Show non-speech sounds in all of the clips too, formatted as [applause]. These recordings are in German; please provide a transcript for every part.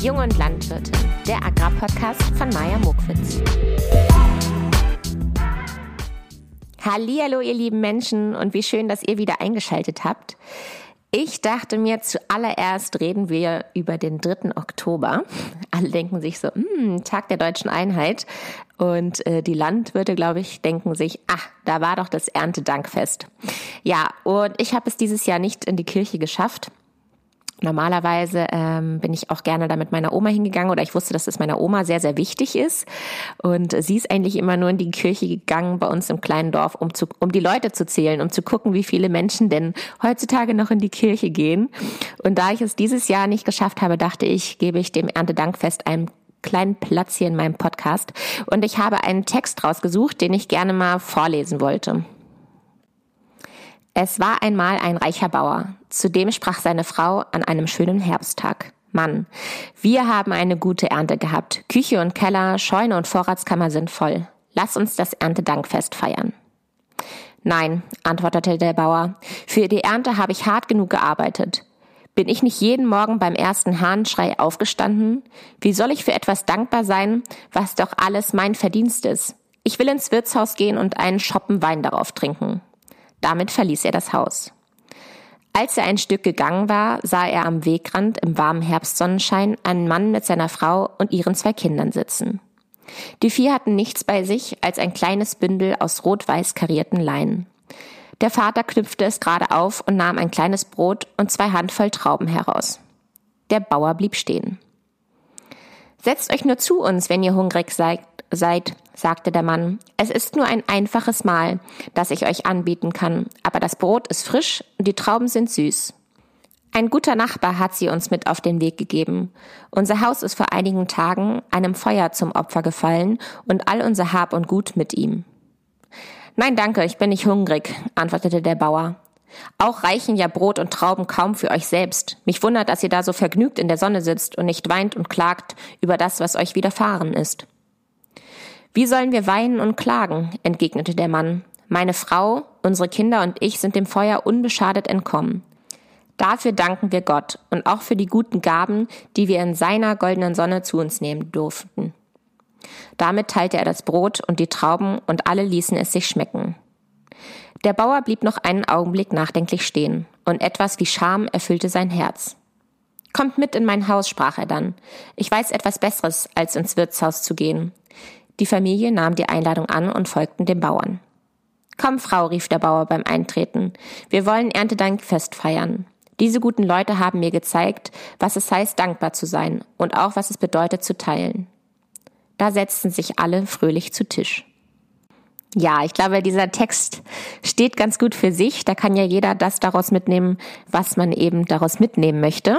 Jung und Landwirte, der Agrarpodcast von Maja Mokwitz. Hallo, ihr lieben Menschen und wie schön, dass ihr wieder eingeschaltet habt. Ich dachte mir, zuallererst reden wir über den 3. Oktober. Alle denken sich so, hm, Tag der deutschen Einheit. Und äh, die Landwirte, glaube ich, denken sich, ach, da war doch das Erntedankfest. Ja, und ich habe es dieses Jahr nicht in die Kirche geschafft. Normalerweise ähm, bin ich auch gerne da mit meiner Oma hingegangen oder ich wusste, dass es meiner Oma sehr, sehr wichtig ist. Und sie ist eigentlich immer nur in die Kirche gegangen bei uns im kleinen Dorf, um, zu, um die Leute zu zählen, um zu gucken, wie viele Menschen denn heutzutage noch in die Kirche gehen. Und da ich es dieses Jahr nicht geschafft habe, dachte ich, gebe ich dem Erntedankfest einen kleinen Platz hier in meinem Podcast. Und ich habe einen Text rausgesucht, den ich gerne mal vorlesen wollte. Es war einmal ein reicher Bauer. Zudem sprach seine Frau an einem schönen Herbsttag. Mann, wir haben eine gute Ernte gehabt. Küche und Keller, Scheune und Vorratskammer sind voll. Lass uns das Erntedankfest feiern. Nein, antwortete der Bauer, für die Ernte habe ich hart genug gearbeitet. Bin ich nicht jeden Morgen beim ersten Hahnschrei aufgestanden? Wie soll ich für etwas dankbar sein, was doch alles mein Verdienst ist? Ich will ins Wirtshaus gehen und einen Schoppen Wein darauf trinken. Damit verließ er das Haus. Als er ein Stück gegangen war, sah er am Wegrand im warmen Herbstsonnenschein einen Mann mit seiner Frau und ihren zwei Kindern sitzen. Die vier hatten nichts bei sich als ein kleines Bündel aus rot-weiß karierten Leinen. Der Vater knüpfte es gerade auf und nahm ein kleines Brot und zwei Handvoll Trauben heraus. Der Bauer blieb stehen. Setzt euch nur zu uns, wenn ihr hungrig seid, seid, sagte der Mann. Es ist nur ein einfaches Mahl, das ich euch anbieten kann, aber das Brot ist frisch und die Trauben sind süß. Ein guter Nachbar hat sie uns mit auf den Weg gegeben. Unser Haus ist vor einigen Tagen einem Feuer zum Opfer gefallen und all unser Hab und Gut mit ihm. Nein, danke, ich bin nicht hungrig, antwortete der Bauer. Auch reichen ja Brot und Trauben kaum für euch selbst. Mich wundert, dass ihr da so vergnügt in der Sonne sitzt und nicht weint und klagt über das, was euch widerfahren ist. Wie sollen wir weinen und klagen? entgegnete der Mann. Meine Frau, unsere Kinder und ich sind dem Feuer unbeschadet entkommen. Dafür danken wir Gott und auch für die guten Gaben, die wir in seiner goldenen Sonne zu uns nehmen durften. Damit teilte er das Brot und die Trauben und alle ließen es sich schmecken. Der Bauer blieb noch einen Augenblick nachdenklich stehen, und etwas wie Scham erfüllte sein Herz. Kommt mit in mein Haus, sprach er dann. Ich weiß etwas Besseres, als ins Wirtshaus zu gehen. Die Familie nahm die Einladung an und folgten dem Bauern. Komm, Frau, rief der Bauer beim Eintreten. Wir wollen Erntedankfest feiern. Diese guten Leute haben mir gezeigt, was es heißt, dankbar zu sein und auch was es bedeutet, zu teilen. Da setzten sich alle fröhlich zu Tisch. Ja, ich glaube, dieser Text steht ganz gut für sich. Da kann ja jeder das daraus mitnehmen, was man eben daraus mitnehmen möchte.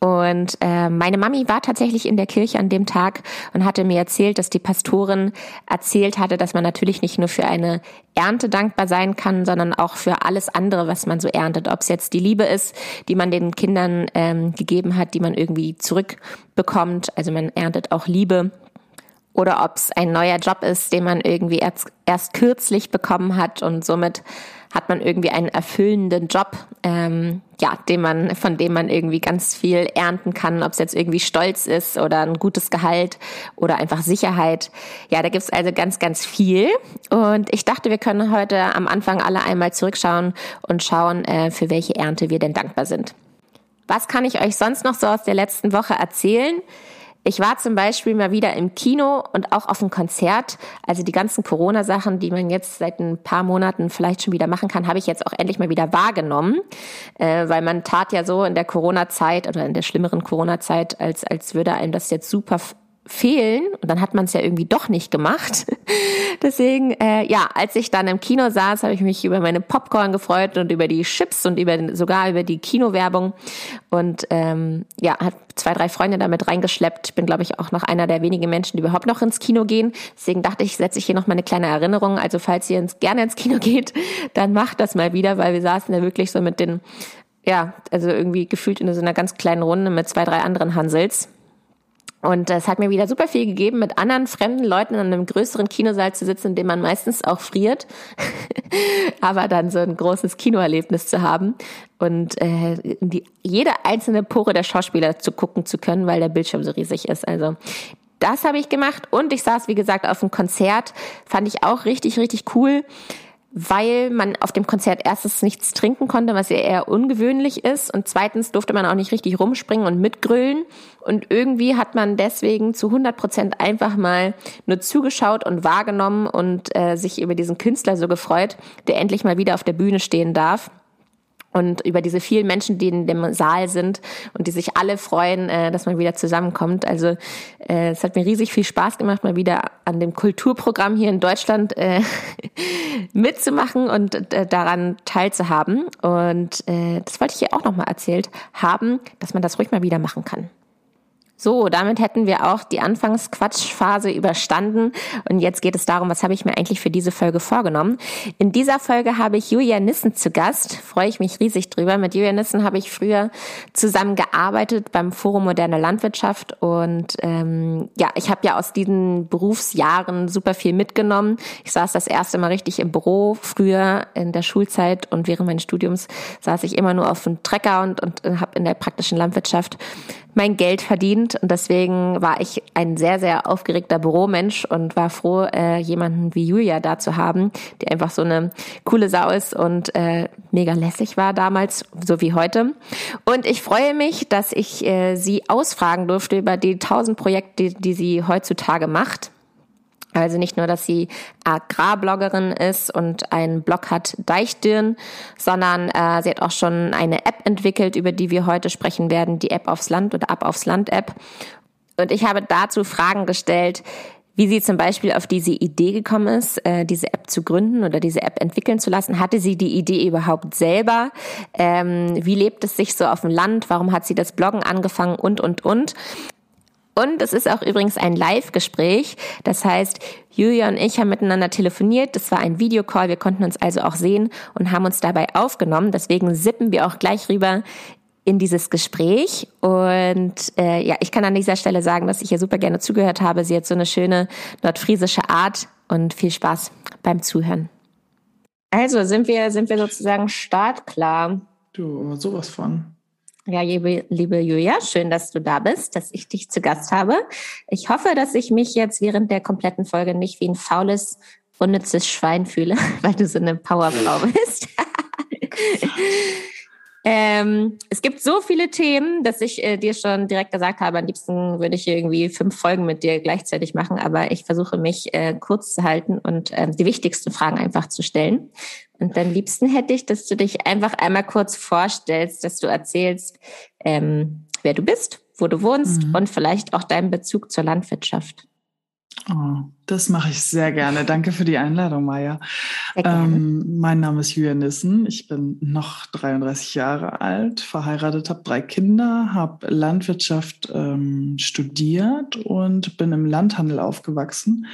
Und äh, meine Mami war tatsächlich in der Kirche an dem Tag und hatte mir erzählt, dass die Pastorin erzählt hatte, dass man natürlich nicht nur für eine Ernte dankbar sein kann, sondern auch für alles andere, was man so erntet. Ob es jetzt die Liebe ist, die man den Kindern ähm, gegeben hat, die man irgendwie zurückbekommt. Also man erntet auch Liebe oder ob es ein neuer Job ist, den man irgendwie erst, erst kürzlich bekommen hat und somit hat man irgendwie einen erfüllenden Job, ähm, ja, den man, von dem man irgendwie ganz viel ernten kann, ob es jetzt irgendwie Stolz ist oder ein gutes Gehalt oder einfach Sicherheit. Ja, da gibt's also ganz, ganz viel. Und ich dachte, wir können heute am Anfang alle einmal zurückschauen und schauen, äh, für welche Ernte wir denn dankbar sind. Was kann ich euch sonst noch so aus der letzten Woche erzählen? Ich war zum Beispiel mal wieder im Kino und auch auf einem Konzert. Also die ganzen Corona-Sachen, die man jetzt seit ein paar Monaten vielleicht schon wieder machen kann, habe ich jetzt auch endlich mal wieder wahrgenommen. Äh, weil man tat ja so in der Corona-Zeit oder in der schlimmeren Corona-Zeit, als, als würde einem das jetzt super fehlen und dann hat man es ja irgendwie doch nicht gemacht. [laughs] Deswegen, äh, ja, als ich dann im Kino saß, habe ich mich über meine Popcorn gefreut und über die Chips und über sogar über die Kinowerbung und ähm, ja, hat zwei, drei Freunde damit reingeschleppt. Ich bin, glaube ich, auch noch einer der wenigen Menschen, die überhaupt noch ins Kino gehen. Deswegen dachte ich, setze ich hier noch mal eine kleine Erinnerung. Also falls ihr ins, gerne ins Kino [laughs] geht, dann macht das mal wieder, weil wir saßen da wirklich so mit den ja, also irgendwie gefühlt in so einer ganz kleinen Runde mit zwei, drei anderen Hansels Und es hat mir wieder super viel gegeben, mit anderen fremden Leuten in einem größeren Kinosaal zu sitzen, in dem man meistens auch friert, [laughs] aber dann so ein großes Kinoerlebnis zu haben und äh, die, jede einzelne Pore der Schauspieler zu gucken zu können, weil der Bildschirm so riesig ist. Also das habe ich gemacht und ich saß, wie gesagt, auf einem Konzert, fand ich auch richtig, richtig cool weil man auf dem Konzert erstens nichts trinken konnte, was ja eher ungewöhnlich ist. Und zweitens durfte man auch nicht richtig rumspringen und mitgrölen. Und irgendwie hat man deswegen zu 100 Prozent einfach mal nur zugeschaut und wahrgenommen und äh, sich über diesen Künstler so gefreut, der endlich mal wieder auf der Bühne stehen darf und über diese vielen Menschen, die in dem Saal sind und die sich alle freuen, äh, dass man wieder zusammenkommt. Also äh, es hat mir riesig viel Spaß gemacht, mal wieder an dem Kulturprogramm hier in Deutschland äh, [laughs] mitzumachen und daran teilzuhaben. Und das wollte ich hier auch nochmal erzählt haben, dass man das ruhig mal wieder machen kann. So, damit hätten wir auch die Anfangsquatschphase überstanden und jetzt geht es darum, was habe ich mir eigentlich für diese Folge vorgenommen. In dieser Folge habe ich Julia Nissen zu Gast, freue ich mich riesig drüber. Mit Julia Nissen habe ich früher zusammen gearbeitet beim Forum Moderne Landwirtschaft und ähm, ja, ich habe ja aus diesen Berufsjahren super viel mitgenommen. Ich saß das erste Mal richtig im Büro, früher in der Schulzeit und während meines Studiums saß ich immer nur auf dem Trecker und, und habe in der praktischen Landwirtschaft mein Geld verdient und deswegen war ich ein sehr, sehr aufgeregter Büromensch und war froh, äh, jemanden wie Julia da zu haben, die einfach so eine coole Sau ist und äh, mega lässig war damals, so wie heute. Und ich freue mich, dass ich äh, sie ausfragen durfte über die tausend Projekte, die sie heutzutage macht. Also nicht nur, dass sie Agrarbloggerin ist und einen Blog hat, Deichdirn, sondern äh, sie hat auch schon eine App entwickelt, über die wir heute sprechen werden, die App aufs Land oder Ab aufs Land App. Und ich habe dazu Fragen gestellt, wie sie zum Beispiel auf diese Idee gekommen ist, äh, diese App zu gründen oder diese App entwickeln zu lassen. Hatte sie die Idee überhaupt selber? Ähm, wie lebt es sich so auf dem Land? Warum hat sie das Bloggen angefangen? Und, und, und. Und es ist auch übrigens ein Live-Gespräch. Das heißt, Julia und ich haben miteinander telefoniert. Das war ein Videocall. Wir konnten uns also auch sehen und haben uns dabei aufgenommen. Deswegen sippen wir auch gleich rüber in dieses Gespräch. Und äh, ja, ich kann an dieser Stelle sagen, dass ich ihr super gerne zugehört habe. Sie hat so eine schöne nordfriesische Art und viel Spaß beim Zuhören. Also sind wir, sind wir sozusagen startklar. Du, sowas von. Ja, liebe, liebe Julia, schön, dass du da bist, dass ich dich zu Gast habe. Ich hoffe, dass ich mich jetzt während der kompletten Folge nicht wie ein faules, unnützes Schwein fühle, [laughs] weil du so eine Powerfrau [laughs] bist. [laughs] ähm, es gibt so viele Themen, dass ich äh, dir schon direkt gesagt habe, am liebsten würde ich irgendwie fünf Folgen mit dir gleichzeitig machen, aber ich versuche mich äh, kurz zu halten und äh, die wichtigsten Fragen einfach zu stellen. Und am liebsten hätte ich, dass du dich einfach einmal kurz vorstellst, dass du erzählst, ähm, wer du bist, wo du wohnst mhm. und vielleicht auch deinen Bezug zur Landwirtschaft. Oh, das mache ich sehr gerne. Danke für die Einladung, Maja. Ähm, mein Name ist Julia Nissen. Ich bin noch 33 Jahre alt, verheiratet, habe drei Kinder, habe Landwirtschaft ähm, studiert und bin im Landhandel aufgewachsen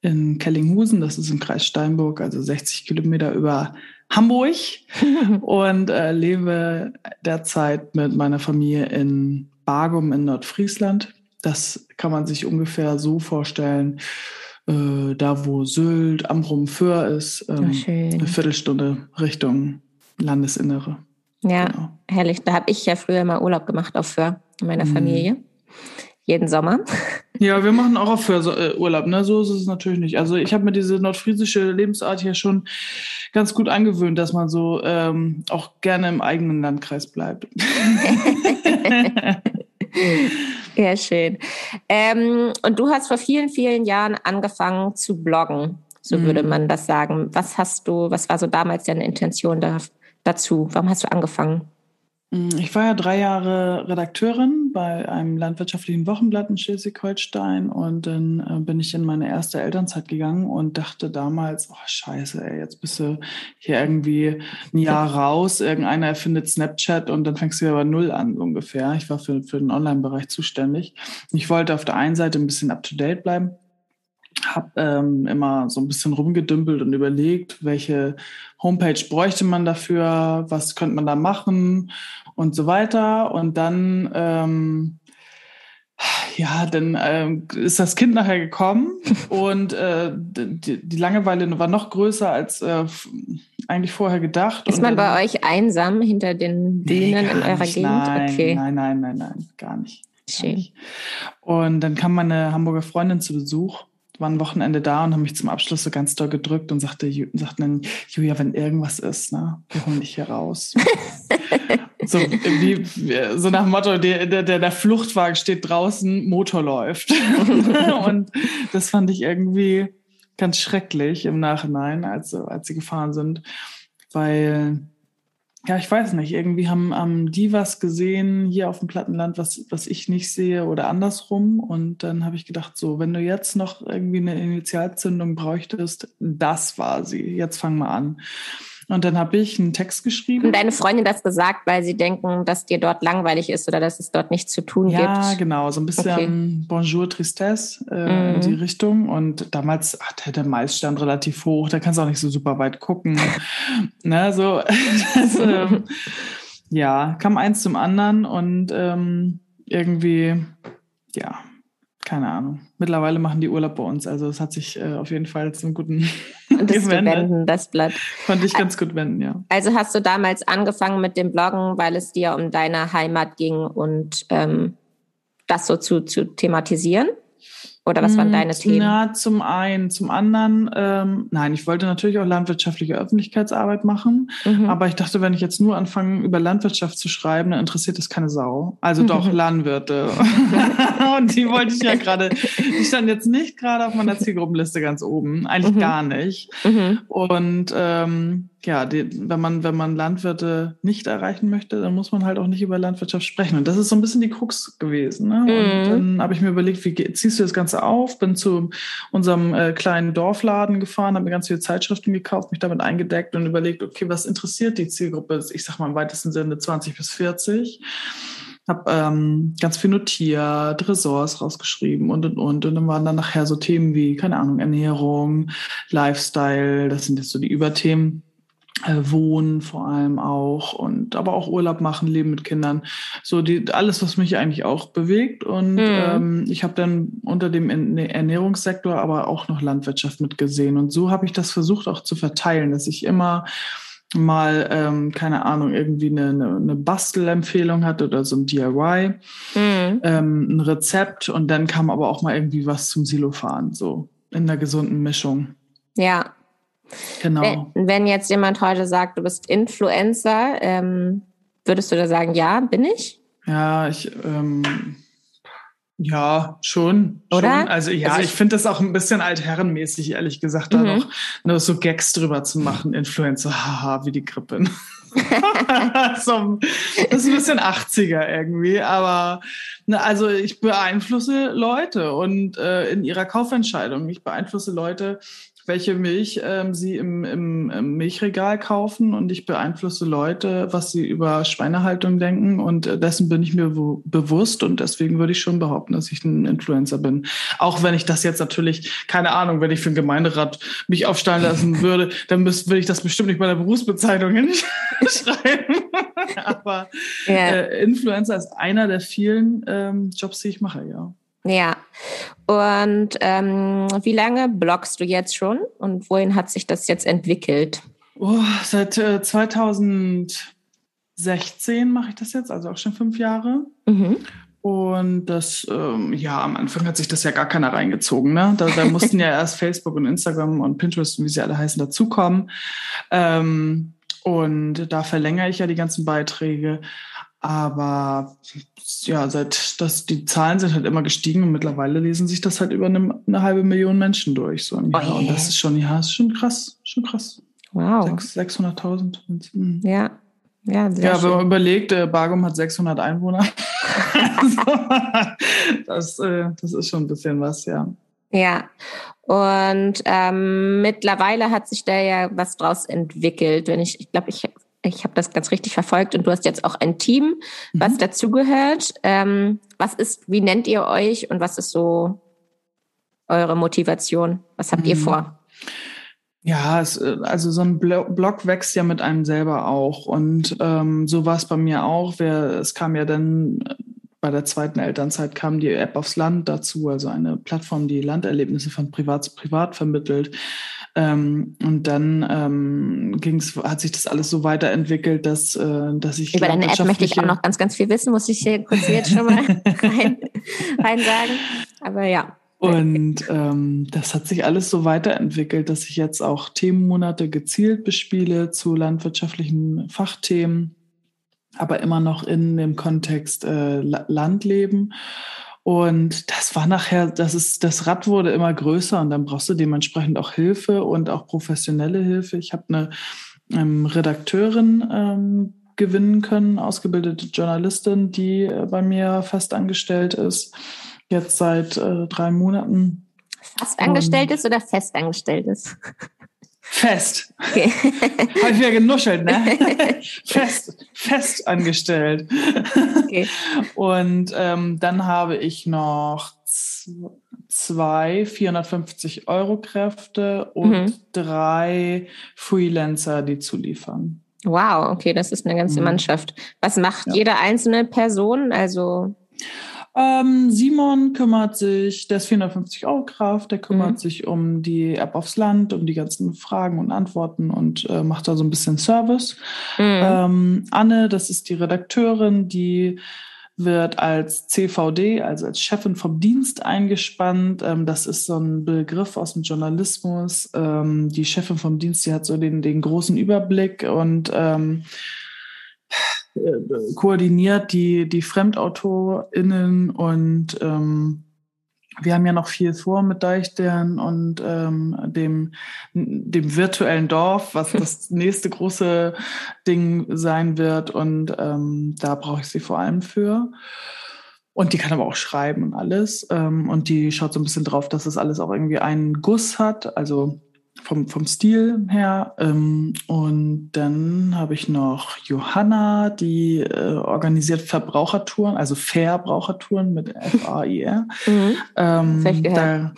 in Kellinghusen, das ist im Kreis Steinburg, also 60 Kilometer über Hamburg [laughs] und äh, lebe derzeit mit meiner Familie in Bargum in Nordfriesland. Das kann man sich ungefähr so vorstellen, äh, da wo Sylt, Amrum, Föhr ist, ähm, oh, eine Viertelstunde Richtung Landesinnere. Ja, genau. herrlich. Da habe ich ja früher mal Urlaub gemacht auf Föhr in meiner mhm. Familie jeden Sommer. [laughs] Ja, wir machen auch auf für äh, Urlaub, ne? So ist es natürlich nicht. Also ich habe mir diese nordfriesische Lebensart hier schon ganz gut angewöhnt, dass man so ähm, auch gerne im eigenen Landkreis bleibt. [laughs] [laughs] ja, schön. Ähm, und du hast vor vielen, vielen Jahren angefangen zu bloggen, so mhm. würde man das sagen. Was hast du, was war so damals deine Intention da, dazu? Warum hast du angefangen? Mm, ich war ja drei Jahre Redakteurin bei einem landwirtschaftlichen Wochenblatt in Schleswig-Holstein und dann äh, bin ich in meine erste Elternzeit gegangen und dachte damals, oh scheiße, ey, jetzt bist du hier irgendwie ein Jahr [laughs] raus, irgendeiner erfindet Snapchat und dann fängst du wieder bei Null an so ungefähr. Ich war für, für den Online-Bereich zuständig. Ich wollte auf der einen Seite ein bisschen up-to-date bleiben, habe ähm, immer so ein bisschen rumgedümpelt und überlegt, welche Homepage bräuchte man dafür, was könnte man da machen und so weiter. Und dann ähm, ja, dann äh, ist das Kind nachher gekommen [laughs] und äh, die, die, Langeweile war noch größer als äh, eigentlich vorher gedacht. Ist man bei euch einsam hinter den Dünen nee, in eurer nicht, Gegend? Nein, okay. nein, nein, nein, nein, gar nicht. Schön. Und dann kam meine Hamburger Freundin zu Besuch war ein Wochenende da und haben mich zum Abschluss so ganz doll gedrückt und sagte, sagten dann, Julia, wenn irgendwas ist, ne, wir holen dich hier raus. [laughs] so, wie, so nach dem Motto, der, der, der Fluchtwagen steht draußen, Motor läuft. [laughs] und das fand ich irgendwie ganz schrecklich im Nachhinein, als, als sie gefahren sind, weil ja, ich weiß nicht. Irgendwie haben, haben die was gesehen hier auf dem Plattenland, was, was ich nicht sehe oder andersrum. Und dann habe ich gedacht, so, wenn du jetzt noch irgendwie eine Initialzündung bräuchtest, das war sie. Jetzt fang mal an. Und dann habe ich einen Text geschrieben. Und deine Freundin das gesagt, weil sie denken, dass dir dort langweilig ist oder dass es dort nichts zu tun ja, gibt? Ja, genau. So ein bisschen okay. Bonjour Tristesse äh, mhm. in die Richtung. Und damals ach, der Mais stand relativ hoch. Da kannst du auch nicht so super weit gucken. [laughs] ne, so. [laughs] das, ähm, [laughs] ja, kam eins zum anderen und ähm, irgendwie, ja, keine Ahnung. Mittlerweile machen die Urlaub bei uns. Also es hat sich äh, auf jeden Fall zum guten [laughs] [laughs] das wenden, das Blatt. Konnte ich ganz gut wenden, ja. Also hast du damals angefangen mit dem Bloggen, weil es dir um deine Heimat ging und ähm, das so zu, zu thematisieren? Oder was waren deine Themen? Na, zum einen. Zum anderen, ähm, nein, ich wollte natürlich auch landwirtschaftliche Öffentlichkeitsarbeit machen. Mhm. Aber ich dachte, wenn ich jetzt nur anfange, über Landwirtschaft zu schreiben, dann interessiert das keine Sau. Also doch Landwirte. [laughs] Und die wollte ich ja gerade, die stand jetzt nicht gerade auf meiner Zielgruppenliste ganz oben. Eigentlich mhm. gar nicht. Mhm. Und ähm, ja, die, wenn man, wenn man Landwirte nicht erreichen möchte, dann muss man halt auch nicht über Landwirtschaft sprechen. Und das ist so ein bisschen die Krux gewesen. Ne? Mhm. Und dann habe ich mir überlegt, wie ziehst du das Ganze auf? Bin zu unserem äh, kleinen Dorfladen gefahren, habe mir ganz viele Zeitschriften gekauft, mich damit eingedeckt und überlegt, okay, was interessiert die Zielgruppe? Ich sag mal im weitesten Sinne 20 bis 40 habe ähm, ganz viel notiert, Ressorts rausgeschrieben und und und. Und dann waren dann nachher so Themen wie, keine Ahnung, Ernährung, Lifestyle, das sind jetzt so die Überthemen Wohnen vor allem auch und aber auch Urlaub machen, Leben mit Kindern. So die alles, was mich eigentlich auch bewegt. Und mhm. ähm, ich habe dann unter dem Ernährungssektor aber auch noch Landwirtschaft mitgesehen. Und so habe ich das versucht auch zu verteilen, dass ich immer mal, ähm, keine Ahnung, irgendwie eine, eine, eine Bastelempfehlung hatte oder so ein DIY, mhm. ähm, ein Rezept und dann kam aber auch mal irgendwie was zum Silofahren, so in der gesunden Mischung. Ja, Genau. Wenn, wenn, jetzt jemand heute sagt, du bist Influencer, ähm, würdest du da sagen, ja, bin ich? Ja, ich, ähm, ja, schon. Oder? Schon. Also ja, also ich, ich finde das auch ein bisschen altherrenmäßig, ehrlich gesagt, da mhm. noch nur so Gags drüber zu machen, Influencer, haha, wie die Grippe. [laughs] so, das ist ein bisschen 80er irgendwie, aber ne, also ich beeinflusse Leute und äh, in ihrer Kaufentscheidung. Ich beeinflusse Leute, welche Milch ähm, sie im, im, im, Milchregal kaufen und ich beeinflusse Leute, was sie über Schweinehaltung denken und äh, dessen bin ich mir bewusst und deswegen würde ich schon behaupten, dass ich ein Influencer bin. Auch wenn ich das jetzt natürlich, keine Ahnung, wenn ich für den Gemeinderat mich aufstellen lassen [laughs] würde, dann müsste, würde ich das bestimmt nicht bei der Berufsbezeichnung [laughs] hinschreiben. [laughs] Aber yeah. äh, Influencer ist einer der vielen ähm, Jobs, die ich mache, ja. Ja. Und ähm, wie lange bloggst du jetzt schon und wohin hat sich das jetzt entwickelt? Oh, seit äh, 2016 mache ich das jetzt, also auch schon fünf Jahre. Mhm. Und das, ähm, ja, am Anfang hat sich das ja gar keiner reingezogen. Ne? Da, da mussten ja [laughs] erst Facebook und Instagram und Pinterest, wie sie alle heißen, dazukommen. Ähm, und da verlängere ich ja die ganzen Beiträge. Aber ja, seit das, die Zahlen sind halt immer gestiegen und mittlerweile lesen sich das halt über eine, eine halbe Million Menschen durch. So im Jahr. Oh, und das ist schon, ja, ist schon krass, schon krass. Wow. 600.000. Mhm. Ja. Ja, sehr ja, wenn man überlegt, äh, Bargum hat 600 Einwohner. [laughs] das, äh, das ist schon ein bisschen was, ja. Ja, und ähm, mittlerweile hat sich da ja was draus entwickelt. Wenn ich, ich glaube, ich ich habe das ganz richtig verfolgt und du hast jetzt auch ein Team, was mhm. dazugehört. Ähm, was ist, wie nennt ihr euch und was ist so eure Motivation? Was habt mhm. ihr vor? Ja, es, also so ein Blog wächst ja mit einem selber auch. Und ähm, so war es bei mir auch. Wer, es kam ja dann bei der zweiten Elternzeit kam die App aufs Land dazu, also eine Plattform, die Landerlebnisse von Privat zu Privat vermittelt. Ähm, und dann ähm, ging's, hat sich das alles so weiterentwickelt, dass, äh, dass ich. Über deine App möchte ich auch noch ganz, ganz viel wissen, muss ich hier kurz jetzt schon mal [laughs] rein, rein sagen. Aber ja. Und ähm, das hat sich alles so weiterentwickelt, dass ich jetzt auch Themenmonate gezielt bespiele zu landwirtschaftlichen Fachthemen, aber immer noch in dem Kontext äh, Landleben. Und das war nachher, das ist, das Rad wurde immer größer und dann brauchst du dementsprechend auch Hilfe und auch professionelle Hilfe. Ich habe eine ähm, Redakteurin ähm, gewinnen können, ausgebildete Journalistin, die äh, bei mir fest angestellt ist, jetzt seit äh, drei Monaten. Fast angestellt ist oder fest angestellt ist? Fest. Okay. [laughs] Habe ich wieder genuschelt, ne? [laughs] fest, fest angestellt. Okay. [laughs] Und ähm, dann habe ich noch zwei 450 Euro Kräfte und mhm. drei Freelancer, die zuliefern. Wow, okay, das ist eine ganze mhm. Mannschaft. Was macht ja. jede einzelne Person? Also ähm, Simon kümmert sich, der ist 450 Euro Kraft, der kümmert mhm. sich um die App aufs Land, um die ganzen Fragen und Antworten und äh, macht da so ein bisschen Service. Mhm. Ähm, Anne, das ist die Redakteurin, die wird als CVD, also als Chefin vom Dienst eingespannt. Ähm, das ist so ein Begriff aus dem Journalismus. Ähm, die Chefin vom Dienst, die hat so den, den großen Überblick und ähm, äh, koordiniert die, die FremdautorInnen und ähm, wir haben ja noch viel vor mit Deichtern und ähm, dem, dem virtuellen Dorf, was das [laughs] nächste große Ding sein wird. Und ähm, da brauche ich sie vor allem für. Und die kann aber auch schreiben und alles. Ähm, und die schaut so ein bisschen drauf, dass es das alles auch irgendwie einen Guss hat. Also vom, vom Stil her. Ähm, und dann habe ich noch Johanna, die äh, organisiert Verbrauchertouren, also Verbrauchertouren mit F-A-I-R. [laughs] Mhm. Ähm, da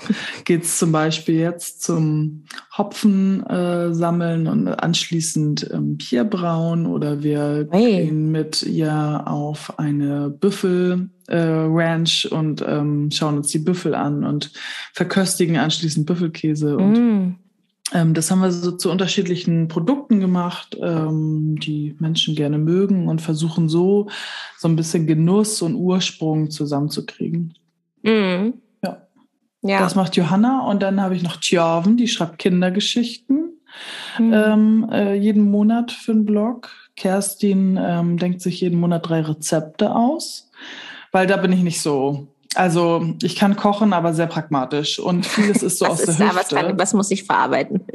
geht es zum Beispiel jetzt zum Hopfen äh, sammeln und anschließend ähm, Bier brauen oder wir hey. gehen mit ihr auf eine Büffel äh, Ranch und ähm, schauen uns die Büffel an und verköstigen anschließend Büffelkäse und mm. Ähm, das haben wir so zu unterschiedlichen Produkten gemacht, ähm, die Menschen gerne mögen und versuchen so so ein bisschen Genuss und Ursprung zusammenzukriegen. Mhm. Ja. ja. Das macht Johanna und dann habe ich noch Tjaven, die schreibt Kindergeschichten mhm. ähm, äh, jeden Monat für einen Blog. Kerstin ähm, denkt sich jeden Monat drei Rezepte aus, weil da bin ich nicht so also ich kann kochen, aber sehr pragmatisch und vieles ist so [laughs] aus ist der da, Hüfte. Was, kann, was muss ich verarbeiten? [laughs]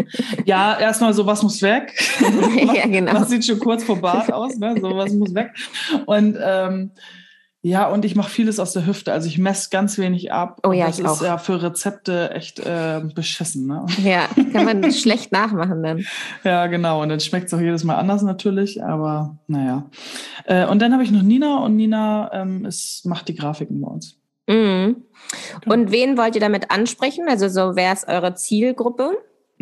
Ja, erstmal so, was muss weg? [laughs] ja, genau. Was sieht schon kurz vor Bad aus? Ne? So, was muss weg? Und ähm, ja, und ich mache vieles aus der Hüfte. Also ich messe ganz wenig ab. Oh ja, das ist auch. ja für Rezepte echt äh, beschissen. Ne? Ja, kann man schlecht nachmachen dann. Ja, genau. Und dann schmeckt es auch jedes Mal anders natürlich. Aber naja. Äh, und dann habe ich noch Nina und Nina ähm, ist, macht die Grafiken bei uns. Mhm. Und wen wollt ihr damit ansprechen? Also so, wer ist eure Zielgruppe?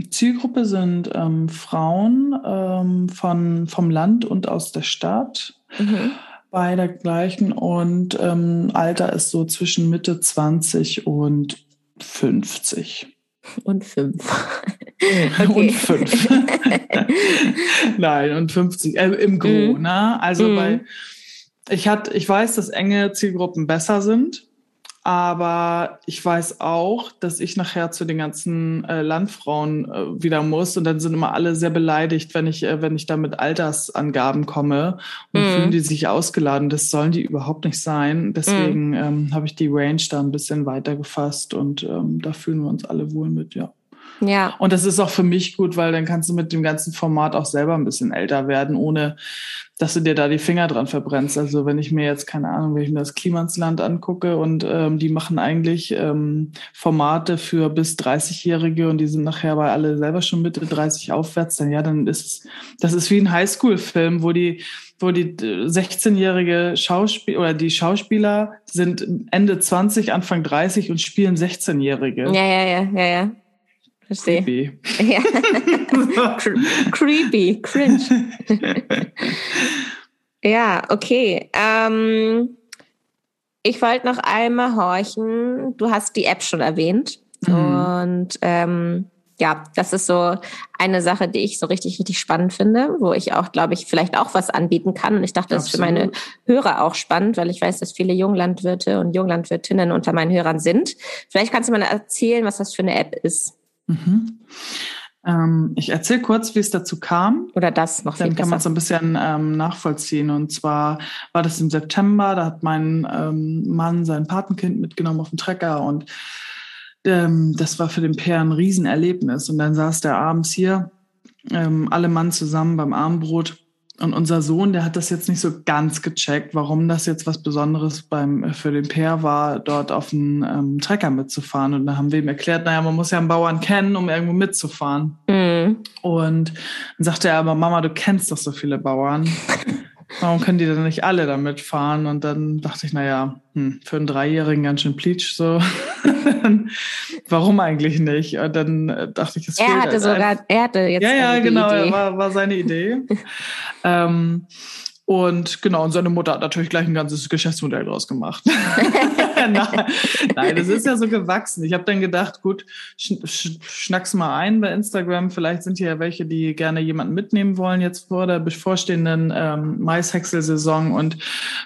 Zielgruppe sind ähm, Frauen ähm, von, vom Land und aus der Stadt. Mhm. Beide gleichen und ähm, Alter ist so zwischen Mitte 20 und 50. Und 5. [laughs] Okay. Und [laughs] 5. Nein, und 50. Äh, Im Gro, mhm. ne? Also mhm. bei ich hat, ich weiß, dass enge Zielgruppen besser sind. Aber ich weiß auch, dass ich nachher zu den ganzen äh, Landfrauen äh, wieder muss und dann sind immer alle sehr beleidigt, wenn ich, äh, wenn ich da mit Altersangaben komme und mhm. fühlen die sich ausgeladen. Das sollen die überhaupt nicht sein. Deswegen mhm. ähm, habe ich die Range da ein bisschen weiter gefasst und ähm, da fühlen wir uns alle wohl mit, ja. Ja. Und das ist auch für mich gut, weil dann kannst du mit dem ganzen Format auch selber ein bisschen älter werden, ohne dass du dir da die Finger dran verbrennst. Also wenn ich mir jetzt, keine Ahnung, wenn ich mir das Klimansland angucke und ähm, die machen eigentlich ähm, Formate für bis 30-Jährige und die sind nachher bei alle selber schon Mitte 30 aufwärts, dann ja, dann ist es, das ist wie ein Highschool-Film, wo die wo die 16-jährige Schauspiel oder die Schauspieler sind Ende 20, Anfang 30 und spielen 16-Jährige. Ja, ja, ja, ja, ja. Verstehe. Creepy. Ja. [laughs] Creepy, cringe. [laughs] ja, okay. Ähm, ich wollte noch einmal horchen. Du hast die App schon erwähnt. Mhm. Und ähm, ja, das ist so eine Sache, die ich so richtig, richtig spannend finde, wo ich auch, glaube ich, vielleicht auch was anbieten kann. Und ich dachte, das Absolut. ist für meine Hörer auch spannend, weil ich weiß, dass viele Junglandwirte und Junglandwirtinnen unter meinen Hörern sind. Vielleicht kannst du mal erzählen, was das für eine App ist. Mhm. Ähm, ich erzähle kurz, wie es dazu kam. Oder das noch Dann kann man es so ein bisschen ähm, nachvollziehen. Und zwar war das im September, da hat mein ähm, Mann sein Patenkind mitgenommen auf den Trecker und ähm, das war für den Pär ein Riesenerlebnis. Und dann saß der abends hier, ähm, alle Mann zusammen beim Abendbrot. Und unser Sohn, der hat das jetzt nicht so ganz gecheckt, warum das jetzt was Besonderes beim, für den Pär war, dort auf einen ähm, Trecker mitzufahren. Und da haben wir ihm erklärt, naja, man muss ja einen Bauern kennen, um irgendwo mitzufahren. Mhm. Und dann sagte er aber, Mama, du kennst doch so viele Bauern. [laughs] Warum können die denn nicht alle damit fahren? Und dann dachte ich, naja, hm, für einen Dreijährigen ganz schön Pleatsch so. [laughs] Warum eigentlich nicht? Und dann äh, dachte ich, es Er hatte sogar, er hatte jetzt. Ja, ja, genau, Idee. War, war seine Idee. [laughs] ähm, und genau, und seine Mutter hat natürlich gleich ein ganzes Geschäftsmodell draus gemacht. [laughs] [laughs] Nein, das ist ja so gewachsen. Ich habe dann gedacht, gut, sch sch schnack's mal ein bei Instagram. Vielleicht sind hier ja welche, die gerne jemanden mitnehmen wollen jetzt vor der bevorstehenden ähm, Maishäcksel-Saison. Und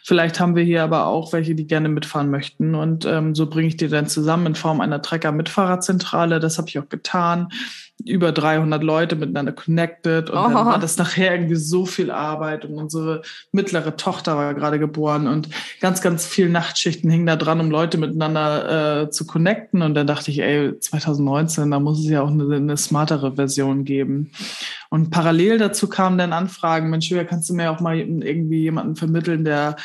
vielleicht haben wir hier aber auch welche, die gerne mitfahren möchten. Und ähm, so bringe ich die dann zusammen in Form einer Trecker-Mitfahrerzentrale. Das habe ich auch getan über 300 Leute miteinander connected und oh. dann war das nachher irgendwie so viel Arbeit und unsere mittlere Tochter war gerade geboren und ganz, ganz viel Nachtschichten hingen da dran, um Leute miteinander äh, zu connecten und dann dachte ich, ey, 2019, da muss es ja auch eine, eine smartere Version geben. Und parallel dazu kamen dann Anfragen, Mensch, kannst du mir auch mal irgendwie jemanden vermitteln, der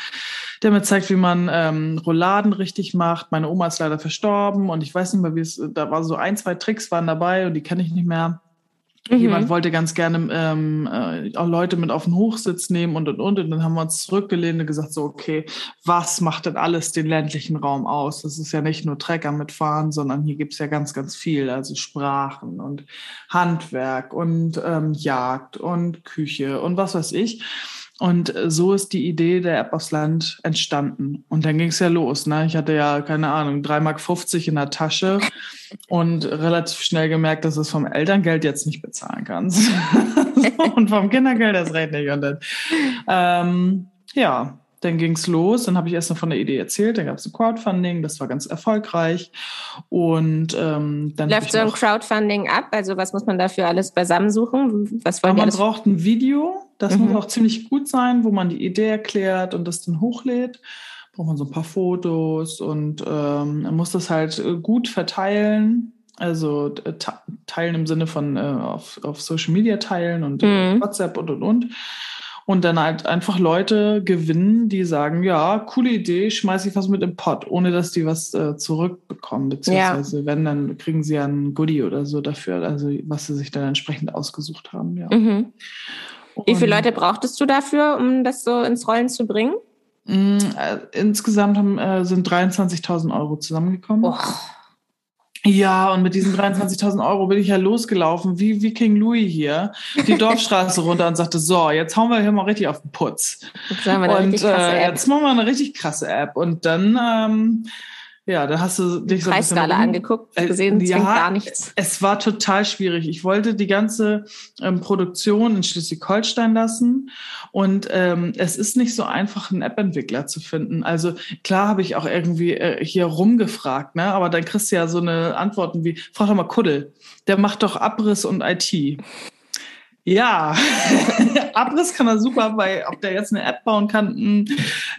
der mir zeigt, wie man ähm, Rouladen richtig macht. Meine Oma ist leider verstorben und ich weiß nicht mehr, wie es, da war so ein, zwei Tricks waren dabei und die kenne ich nicht mehr. Mhm. Jemand wollte ganz gerne ähm, äh, auch Leute mit auf den Hochsitz nehmen und und und. Und dann haben wir uns zurückgelehnt und gesagt, so, okay, was macht denn alles den ländlichen Raum aus? Das ist ja nicht nur Trecker mitfahren, sondern hier gibt's ja ganz, ganz viel. Also Sprachen und Handwerk und ähm, Jagd und Küche und was weiß ich. Und äh, so ist die Idee der App aufs Land entstanden. Und dann ging es ja los. Ne? Ich hatte ja, keine Ahnung, 3,50 Mark in der Tasche und relativ schnell gemerkt, dass es vom Elterngeld jetzt nicht bezahlen kannst. [laughs] und vom Kindergeld das recht nicht. Und dann, ähm, ja, dann ging's los. Dann habe ich erst noch von der Idee erzählt. Dann gab es ein Crowdfunding, das war ganz erfolgreich. Und ähm, dann läuft so ein Crowdfunding ab. Also was muss man dafür alles beisammensuchen? Was wollen man braucht ein Video, das mhm. muss auch ziemlich gut sein, wo man die Idee erklärt und das dann hochlädt. Braucht man so ein paar Fotos und ähm, man muss das halt äh, gut verteilen. Also äh, teilen im Sinne von äh, auf, auf Social Media teilen und äh, mhm. WhatsApp und und und und dann halt einfach Leute gewinnen, die sagen, ja, coole Idee, schmeiße ich was mit im Pott, ohne dass die was äh, zurückbekommen. Beziehungsweise ja. wenn, dann kriegen sie ja ein Goodie oder so dafür, also was sie sich dann entsprechend ausgesucht haben. Ja. Mhm. Wie viele Leute brauchtest du dafür, um das so ins Rollen zu bringen? Mh, äh, insgesamt haben, äh, sind 23.000 Euro zusammengekommen. Oh. Ja, und mit diesen 23.000 Euro bin ich ja losgelaufen, wie, wie King Louis hier, die Dorfstraße [laughs] runter und sagte, so, jetzt hauen wir hier mal richtig auf den Putz. Jetzt und äh, jetzt machen wir eine richtig krasse App. Und dann ähm, ja, da hast du dich so ein bisschen angeguckt, äh, gesehen, ja, gar nichts. Es war total schwierig. Ich wollte die ganze ähm, Produktion in Schleswig-Holstein lassen und ähm, es ist nicht so einfach, einen App-Entwickler zu finden. Also klar habe ich auch irgendwie äh, hier rumgefragt, ne? aber dann kriegst du ja so eine Antworten wie, frag doch mal Kuddel, der macht doch Abriss und IT. Ja, [laughs] [laughs] Abriss kann er super, weil ob der jetzt eine App bauen kann, hm,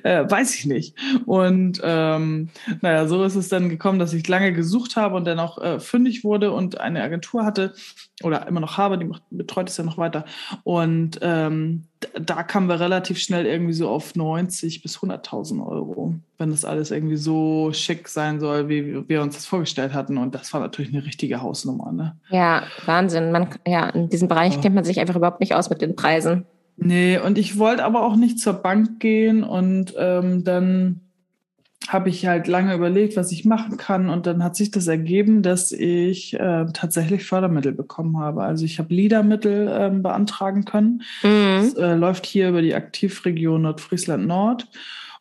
äh, weiß ich nicht. Und ähm, naja, so ist es dann gekommen, dass ich lange gesucht habe und dann auch äh, fündig wurde und eine Agentur hatte oder immer noch habe, die betreut es ja noch weiter. Und ähm, da kamen wir relativ schnell irgendwie so auf 90 bis 100.000 Euro, wenn das alles irgendwie so schick sein soll, wie wir uns das vorgestellt hatten. Und das war natürlich eine richtige Hausnummer. Ne? Ja, Wahnsinn. Man, ja, in diesem Bereich oh. kennt man sich einfach überhaupt nicht aus mit den Preisen. Nee, und ich wollte aber auch nicht zur Bank gehen und ähm, dann habe ich halt lange überlegt, was ich machen kann. Und dann hat sich das ergeben, dass ich äh, tatsächlich Fördermittel bekommen habe. Also ich habe LIDA-Mittel äh, beantragen können. Mhm. Das äh, läuft hier über die Aktivregion Nordfriesland Nord.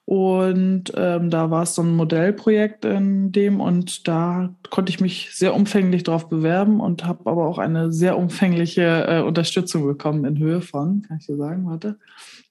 Und ähm, da war es so ein Modellprojekt in dem und da konnte ich mich sehr umfänglich drauf bewerben und habe aber auch eine sehr umfängliche äh, Unterstützung bekommen in Höhe von, kann ich dir sagen, warte,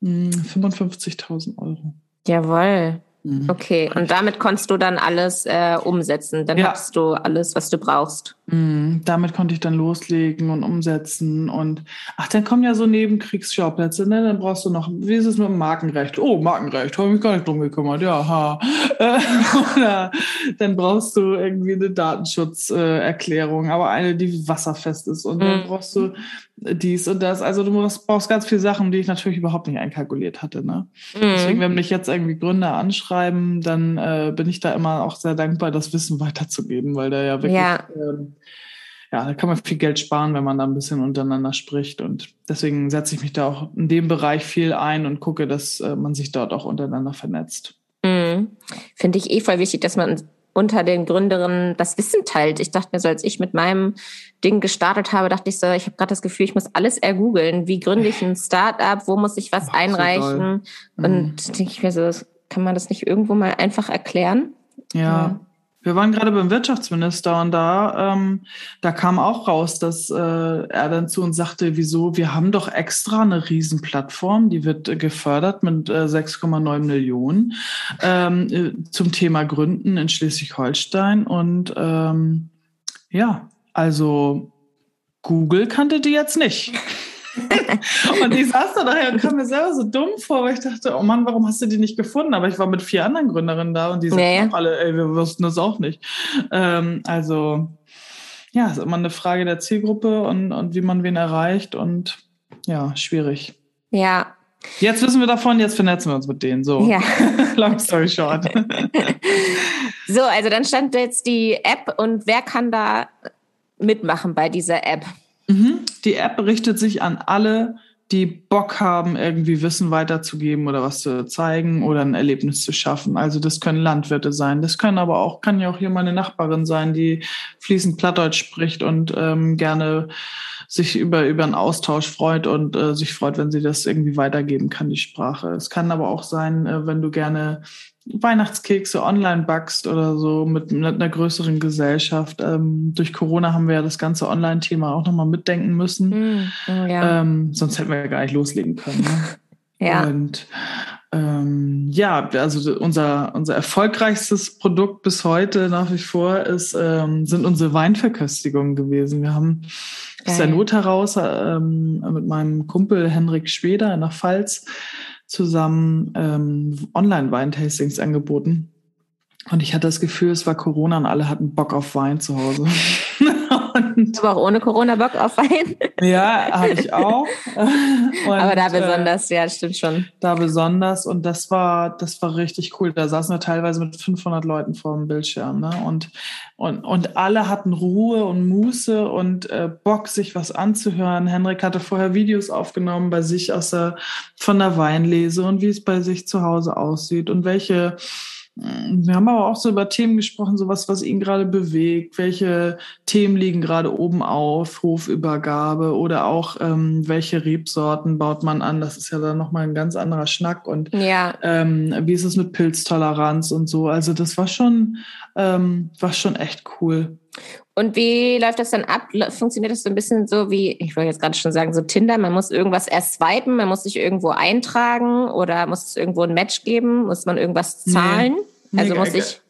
55.000 hm, Euro. Jawohl. Mhm. Okay, und damit konntest du dann alles äh, umsetzen. Dann ja. hattest du alles, was du brauchst. Mhm. Damit konnte ich dann loslegen und umsetzen. Und ach, dann kommen ja so Nebenkriegsschauplätze, ne? Dann brauchst du noch, wie ist es mit dem Markenrecht? Oh, Markenrecht, habe ich mich gar nicht drum gekümmert, ja, ha. [laughs] Oder dann brauchst du irgendwie eine Datenschutzerklärung, aber eine, die wasserfest ist. Und dann mhm. brauchst du dies und das. Also du brauchst ganz viele Sachen, die ich natürlich überhaupt nicht einkalkuliert hatte. Ne? Mhm. Deswegen, wenn mich jetzt irgendwie Gründer anschreiben, dann äh, bin ich da immer auch sehr dankbar, das Wissen weiterzugeben, weil da ja wirklich, ja. Ähm, ja, da kann man viel Geld sparen, wenn man da ein bisschen untereinander spricht. Und deswegen setze ich mich da auch in dem Bereich viel ein und gucke, dass äh, man sich dort auch untereinander vernetzt. Mhm. Finde ich eh voll wichtig, dass man unter den Gründerinnen das Wissen teilt. Ich dachte mir so, als ich mit meinem Ding gestartet habe, dachte ich so, ich habe gerade das Gefühl, ich muss alles ergoogeln. Wie gründe ich ein Startup? Wo muss ich was Ach, einreichen? So Und mhm. denke ich mir so, kann man das nicht irgendwo mal einfach erklären? ja. ja. Wir waren gerade beim Wirtschaftsminister und da, ähm, da kam auch raus, dass äh, er dann zu uns sagte, wieso, wir haben doch extra eine Riesenplattform, die wird äh, gefördert mit äh, 6,9 Millionen ähm, äh, zum Thema Gründen in Schleswig-Holstein. Und ähm, ja, also Google kannte die jetzt nicht. [laughs] und ich saß da daher und kam mir selber so dumm vor, weil ich dachte, oh Mann, warum hast du die nicht gefunden? Aber ich war mit vier anderen Gründerinnen da und die sagten nee. alle, ey, wir wussten das auch nicht. Ähm, also ja, ist immer eine Frage der Zielgruppe und, und wie man wen erreicht und ja, schwierig. Ja. Jetzt wissen wir davon, jetzt vernetzen wir uns mit denen. So. Ja. [laughs] Long story short. [laughs] so, also dann stand jetzt die App und wer kann da mitmachen bei dieser App? Mhm. Die App richtet sich an alle, die Bock haben, irgendwie Wissen weiterzugeben oder was zu zeigen oder ein Erlebnis zu schaffen. Also das können Landwirte sein, das können aber auch, kann ja auch hier meine Nachbarin sein, die fließend Plattdeutsch spricht und ähm, gerne sich über, über einen Austausch freut und äh, sich freut, wenn sie das irgendwie weitergeben kann, die Sprache. Es kann aber auch sein, äh, wenn du gerne Weihnachtskekse online backst oder so mit, mit einer größeren Gesellschaft. Ähm, durch Corona haben wir ja das ganze Online-Thema auch nochmal mitdenken müssen. Mm, ja. ähm, sonst hätten wir ja gar nicht loslegen können. Ne? [laughs] ja. Und ähm, ja, also unser, unser erfolgreichstes Produkt bis heute nach wie vor ist, ähm, sind unsere Weinverköstigungen gewesen. Wir haben aus der Not heraus ähm, mit meinem Kumpel Henrik Schweder nach Pfalz zusammen ähm, Online-Weintastings angeboten. Und ich hatte das Gefühl, es war Corona und alle hatten Bock auf Wein zu Hause. [laughs] und Aber auch ohne Corona Bock auf Wein? ja, habe ich auch. [laughs] Und, Aber da äh, besonders, äh, ja, stimmt schon. Da besonders und das war, das war richtig cool. Da saßen wir teilweise mit 500 Leuten vor dem Bildschirm, ne? Und und, und alle hatten Ruhe und Muße und äh, Bock, sich was anzuhören. Henrik hatte vorher Videos aufgenommen bei sich aus der, von der Weinlese und wie es bei sich zu Hause aussieht und welche wir haben aber auch so über Themen gesprochen, sowas, was ihn gerade bewegt, welche Themen liegen gerade oben auf, Hofübergabe oder auch ähm, welche Rebsorten baut man an. Das ist ja dann nochmal ein ganz anderer Schnack. Und ja. ähm, wie ist es mit Pilztoleranz und so. Also das war schon, ähm, war schon echt cool. Und wie läuft das dann ab? Funktioniert das so ein bisschen so wie, ich wollte jetzt gerade schon sagen, so Tinder, man muss irgendwas erst swipen, man muss sich irgendwo eintragen oder muss es irgendwo ein Match geben, muss man irgendwas zahlen? Nee, also muss ich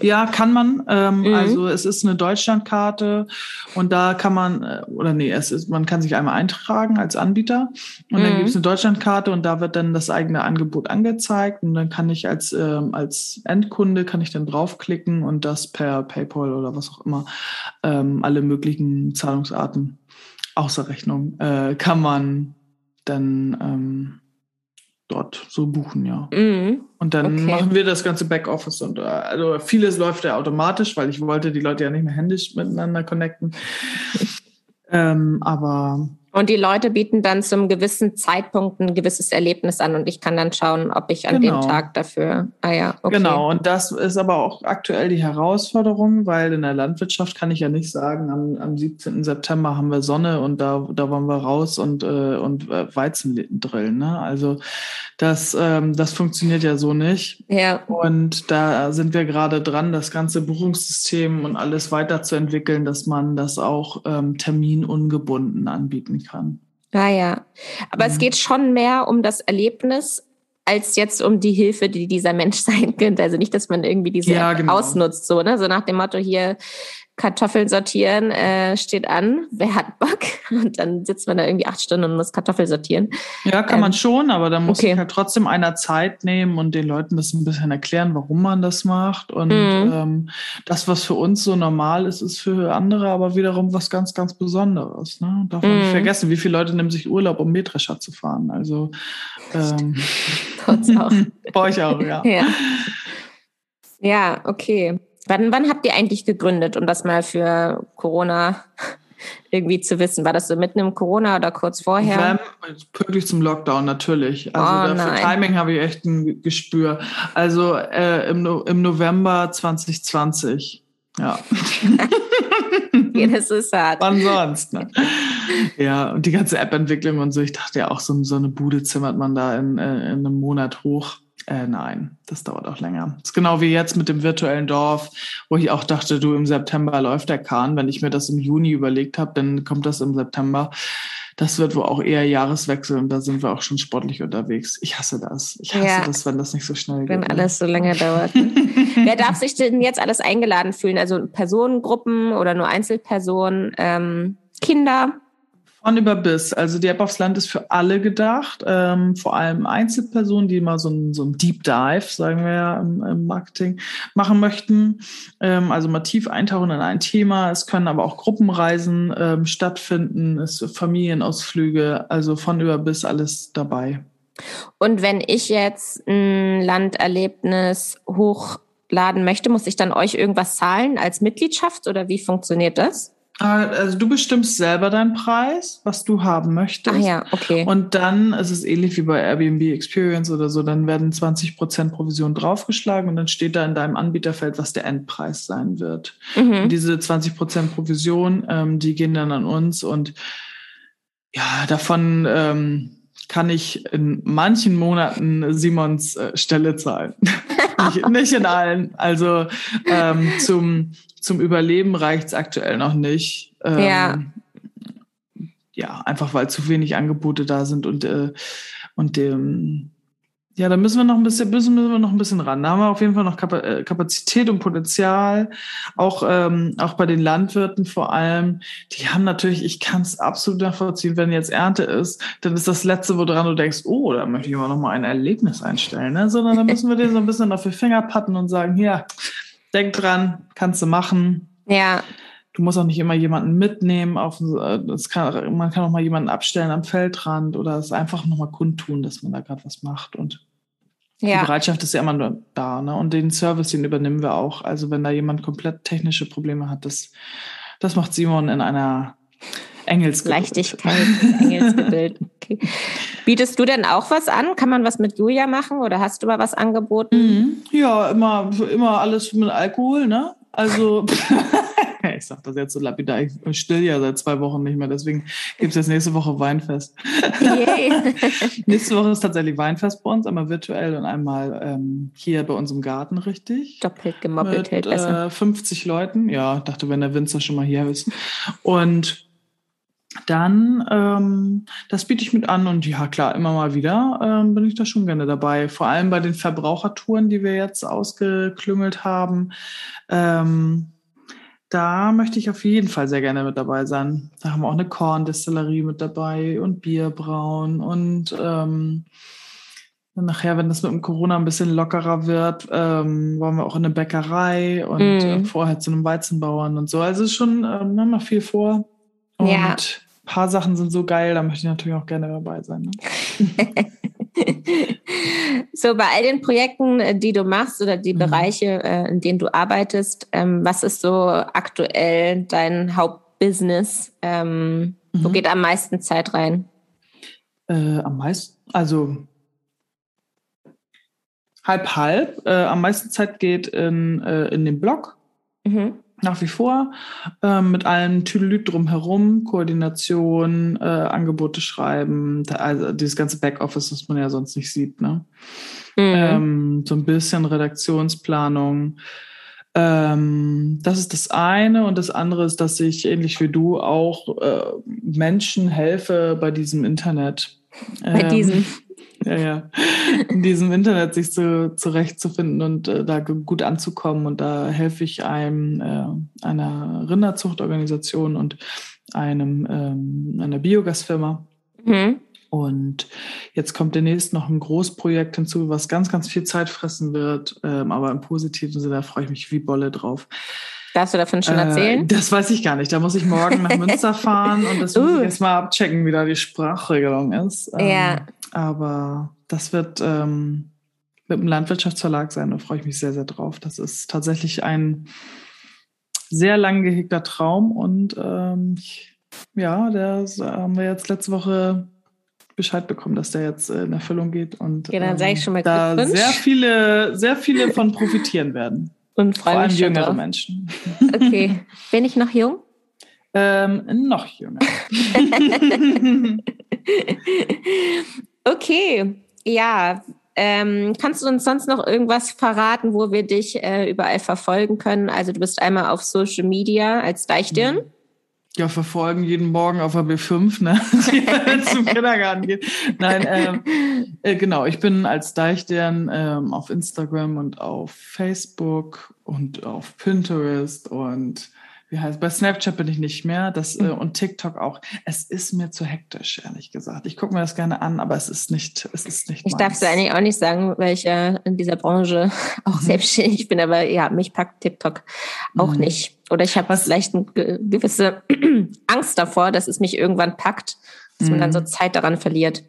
ja, kann man. Ähm, mhm. Also es ist eine Deutschlandkarte und da kann man, äh, oder nee, es ist, man kann sich einmal eintragen als Anbieter und mhm. dann gibt es eine Deutschlandkarte und da wird dann das eigene Angebot angezeigt und dann kann ich als, ähm, als Endkunde, kann ich dann draufklicken und das per PayPal oder was auch immer, ähm, alle möglichen Zahlungsarten außer Rechnung, äh, kann man dann ähm, dort so buchen, ja. Mhm. Und dann okay. machen wir das ganze Backoffice und äh, also vieles läuft ja automatisch, weil ich wollte die Leute ja nicht mehr händisch miteinander connecten. [laughs] ähm, aber Und die Leute bieten dann zum gewissen Zeitpunkt ein gewisses Erlebnis an und ich kann dann schauen, ob ich an genau. dem Tag dafür. Ah ja, okay. Genau, und das ist aber auch aktuell die Herausforderung, weil in der Landwirtschaft kann ich ja nicht sagen, am, am 17. September haben wir Sonne und da, da wollen wir raus und, äh, und äh, Weizen drillen. Ne? Also das, ähm, das funktioniert ja so nicht. Ja. Und da sind wir gerade dran, das ganze Buchungssystem und alles weiterzuentwickeln, dass man das auch ähm, terminungebunden anbieten geben kann. Ah ja, aber mhm. es geht schon mehr um das Erlebnis als jetzt um die Hilfe, die dieser Mensch [laughs] sein könnte. Also nicht, dass man irgendwie diese ja, genau. ausnutzt, so, ne? So nach dem Motto hier, Kartoffeln sortieren äh, steht an. Wer hat Bock? [laughs] Und dann sitzt man da irgendwie acht Stunden und muss Kartoffeln sortieren. Ja, kann ähm, man schon, aber dann muss okay. halt trotzdem einer Zeit nehmen und den Leuten das ein bisschen erklären, warum man das macht. Und mhm. ähm, das, was für uns so normal ist, ist für andere aber wiederum was ganz, ganz Besonderes. Ne? Darf man mhm. nicht vergessen, wie viele Leute nehmen sich Urlaub, um Mähdrescher zu fahren. Also ähm, [laughs] [laughs] bei euch auch, ja. ja. Ja, okay. Wann, wann habt ihr eigentlich gegründet, um das mal für Corona [laughs] irgendwie zu wissen? War das so mitten im Corona oder kurz vorher? pünktlich zum Lockdown natürlich. Also oh, für Timing habe ich echt ein Gespür. Also äh, im, no im November 2020. [laughs] Ja. das ist hart. Wann sonst? Ne? Ja, und die ganze App-Entwicklung und so. Ich dachte ja auch, so, so eine Bude zimmert man da in, äh, in einem Monat hoch. Äh, nein, das dauert auch länger. Das ist genau wie jetzt mit dem virtuellen Dorf, wo ich auch dachte, du, im September läuft der Kahn. Wenn ich mir das im Juni überlegt habe, dann kommt das im September. Das wird wohl auch eher Jahreswechsel und da sind wir auch schon sportlich unterwegs. Ich hasse das. Ich hasse ja, das, wenn das nicht so schnell geht. Wenn ne? alles so lange dauert. [laughs] Wer darf sich denn jetzt alles eingeladen fühlen? Also Personengruppen oder nur Einzelpersonen, ähm, Kinder? Von über bis. Also die App aufs Land ist für alle gedacht, ähm, vor allem Einzelpersonen, die mal so ein, so ein Deep Dive, sagen wir ja im, im Marketing, machen möchten. Ähm, also mal tief eintauchen in ein Thema. Es können aber auch Gruppenreisen ähm, stattfinden, es Familienausflüge, also von über bis alles dabei. Und wenn ich jetzt ein Landerlebnis hochladen möchte, muss ich dann euch irgendwas zahlen als Mitgliedschaft oder wie funktioniert das? Also du bestimmst selber deinen Preis, was du haben möchtest. Ah ja, okay. Und dann ist es ähnlich wie bei Airbnb Experience oder so, dann werden 20 Prozent Provision draufgeschlagen und dann steht da in deinem Anbieterfeld, was der Endpreis sein wird. Mhm. Und diese 20 Prozent Provision, ähm, die gehen dann an uns und ja, davon ähm, kann ich in manchen Monaten Simons äh, Stelle zahlen. [laughs] nicht, nicht, in allen. Also ähm, zum zum Überleben reicht es aktuell noch nicht. Ähm, ja. Ja, einfach weil zu wenig Angebote da sind und, äh, und dem, ja, da müssen wir noch ein bisschen, müssen wir noch ein bisschen ran. Da haben wir auf jeden Fall noch äh, Kapazität und Potenzial. Auch, ähm, auch bei den Landwirten vor allem. Die haben natürlich, ich kann es absolut nachvollziehen, wenn jetzt Ernte ist, dann ist das Letzte, woran du denkst, oh, da möchte ich aber noch mal ein Erlebnis einstellen. Ne? Sondern da müssen wir denen so ein bisschen auf die Finger patten und sagen, hier, denk dran, kannst du machen. Ja. Du musst auch nicht immer jemanden mitnehmen. Auf, das kann, man kann auch mal jemanden abstellen am Feldrand oder es einfach nochmal kundtun, dass man da gerade was macht. Und ja. die Bereitschaft ist ja immer nur da. Ne? Und den Service, den übernehmen wir auch. Also wenn da jemand komplett technische Probleme hat, das, das macht Simon in einer Engelsgeduld. Leichtigkeit, Engelsgeduld. [laughs] Okay. Bietest du denn auch was an? Kann man was mit Julia machen oder hast du mal was angeboten? Mhm. Ja, immer, immer alles mit Alkohol, ne? Also, [laughs] [laughs] ich sag das jetzt so lapidar, ich still ja seit zwei Wochen nicht mehr, deswegen gibt es jetzt nächste Woche Weinfest. nächste Woche ist tatsächlich Weinfest bei uns, einmal virtuell und einmal ähm, hier bei uns im Garten, richtig. Doppelt gemoppelt mit, hält besser. Äh, 50 Leuten, ja, dachte, wenn der Winzer schon mal hier ist. Und dann, ähm, das biete ich mit an und ja, klar, immer mal wieder ähm, bin ich da schon gerne dabei. Vor allem bei den Verbrauchertouren, die wir jetzt ausgeklüngelt haben. Ähm, da möchte ich auf jeden Fall sehr gerne mit dabei sein. Da haben wir auch eine Korndestillerie mit dabei und Bierbrauen und ähm, nachher, wenn das mit dem Corona ein bisschen lockerer wird, ähm, wollen wir auch in eine Bäckerei und mm. äh, vorher zu einem Weizenbauern und so. Also ist schon, ähm, wir haben wir viel vor. Und ja. Ein paar Sachen sind so geil, da möchte ich natürlich auch gerne dabei sein. Ne? [laughs] so, bei all den Projekten, äh, die du machst oder die mhm. Bereiche, äh, in denen du arbeitest, ähm, was ist so aktuell dein Hauptbusiness? Ähm, Mhm. Wo geht am meisten Zeit rein? Äh, am meisten, also halb halb. Äh, am meisten Zeit geht in, äh, in den Blog. Mhm. Nach wie vor. Äh, mit allem Tüdelüt drumherum, Koordination, äh, Angebote schreiben, also dieses ganze Backoffice, was man ja sonst nicht sieht. Ne? Mhm. Ähm, so ein bisschen Redaktionsplanung. Ähm, das ist das eine. Und das andere ist, dass ich ähnlich wie du auch äh, Menschen helfe bei diesem Internet. Bei ähm, diesem ja, ja. In diesem Internet sich zu, zurechtzufinden und äh, da gut anzukommen. Und da helfe ich einem, äh, einer Rinderzuchtorganisation und einem, ähm, einer Biogasfirma. Mhm. Und jetzt kommt demnächst noch ein Großprojekt hinzu, was ganz, ganz viel Zeit fressen wird, ähm, aber im positiven Sinne, da freue ich mich wie Bolle drauf. Darfst du davon schon äh, erzählen? Äh, das weiß ich gar nicht. Da muss ich morgen nach [laughs] Münster fahren und das uh. muss ich uh. jetzt mal abchecken, wie da die Sprachregelung ist. Ähm, ja. Aber das wird ähm, mit dem Landwirtschaftsverlag sein. Da freue ich mich sehr, sehr drauf. Das ist tatsächlich ein sehr lang gehegter Traum und ähm, ja, der haben wir jetzt letzte Woche Bescheid bekommen, dass der jetzt in Erfüllung geht und ja, dann sage ich schon mal da sehr viele, sehr viele von profitieren werden. Und vor allem jüngere drauf. Menschen. [laughs] Okay. Bin ich noch jung? Ähm, noch jünger. [laughs] [laughs] okay, ja. Ähm, kannst du uns sonst noch irgendwas verraten, wo wir dich äh, überall verfolgen können? Also du bist einmal auf Social Media als Deichdirn. Mhm. Ja, verfolgen jeden Morgen auf der B5, ne? [laughs] zum [laughs] Kindergarten geht. Nein, ähm, äh, genau, ich bin als Deichdirn ähm, auf Instagram und auf Facebook und auf Pinterest und wie heißt, bei Snapchat bin ich nicht mehr das, äh, und TikTok auch. Es ist mir zu hektisch, ehrlich gesagt. Ich gucke mir das gerne an, aber es ist nicht, es ist nicht. Ich darf es eigentlich auch nicht sagen, weil ich ja in dieser Branche [laughs] auch mhm. selbstständig bin, aber ja, mich packt TikTok auch mhm. nicht. Oder ich habe vielleicht eine gewisse [clears throat] Angst davor, dass es mich irgendwann packt, dass mhm. man dann so mhm. Zeit daran verliert.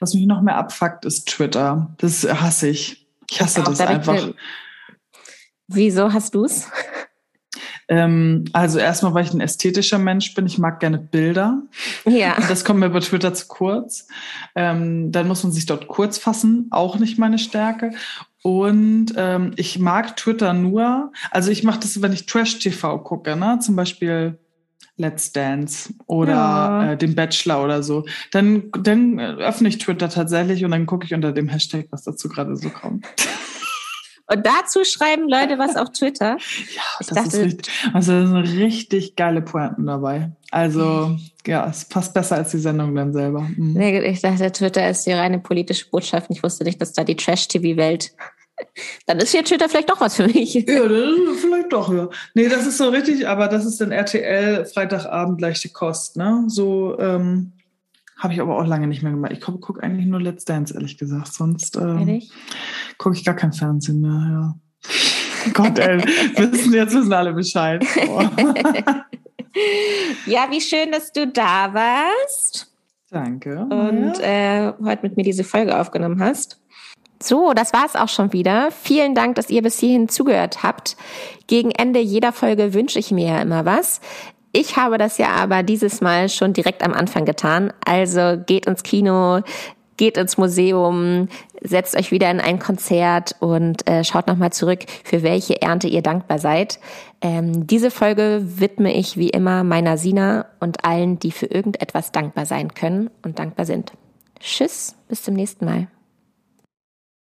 Was mich noch mehr abfuckt, ist Twitter. Das hasse ich. Ich hasse das einfach. Wieso hast du es? Ähm, also erstmal, weil ich ein ästhetischer Mensch bin. Ich mag gerne Bilder. Ja. [laughs] Das kommt mir bei Twitter zu kurz. Ähm, dann muss man sich dort kurz fassen. Auch nicht meine Stärke. Und ähm, ich mag Twitter nur, also ich mache das, wenn ich Trash-TV gucke, ne? Zum Beispiel Let's Dance oder ja. äh, den Bachelor oder so. Dann, dann öffne ich Twitter tatsächlich und dann gucke ich unter dem Hashtag, was dazu gerade so kommt. [laughs] Und dazu schreiben Leute was auf Twitter. [laughs] Ja, das dachte, ist richtig. Also da sind richtig geile Pointen dabei. Also ja, es passt besser als die Sendung dann selber. Mhm. Nee, ich dachte, Twitter ist die reine politische Botschaft. Ich wusste nicht, dass da die Trash-TV-Welt [laughs] dann ist hier Twitter vielleicht doch was für mich. Ja, vielleicht doch, ja. Nee, das ist so richtig, aber das ist dann RTL Freitagabend leichte Kost, ne? So, ähm, habe ich aber auch lange nicht mehr gemacht. Ich gucke guck eigentlich nur Let's Dance, ehrlich gesagt. Sonst ähm, gucke ich gar kein Fernsehen mehr, ja. [laughs] Gott, ey, wissen, jetzt wissen alle Bescheid. Oh. [laughs] ja, wie schön, dass du da warst. Danke. Und ja. äh, heute mit mir diese Folge aufgenommen hast. So, das war es auch schon wieder. Vielen Dank, dass ihr bis hierhin zugehört habt. Gegen Ende jeder Folge wünsche ich mir ja immer was. Ich habe das ja aber dieses Mal schon direkt am Anfang getan. Also geht ins Kino, geht ins Museum, setzt euch wieder in ein Konzert und äh, schaut nochmal zurück, für welche Ernte ihr dankbar seid. Ähm, diese Folge widme ich wie immer meiner Sina und allen, die für irgendetwas dankbar sein können und dankbar sind. Tschüss, bis zum nächsten Mal.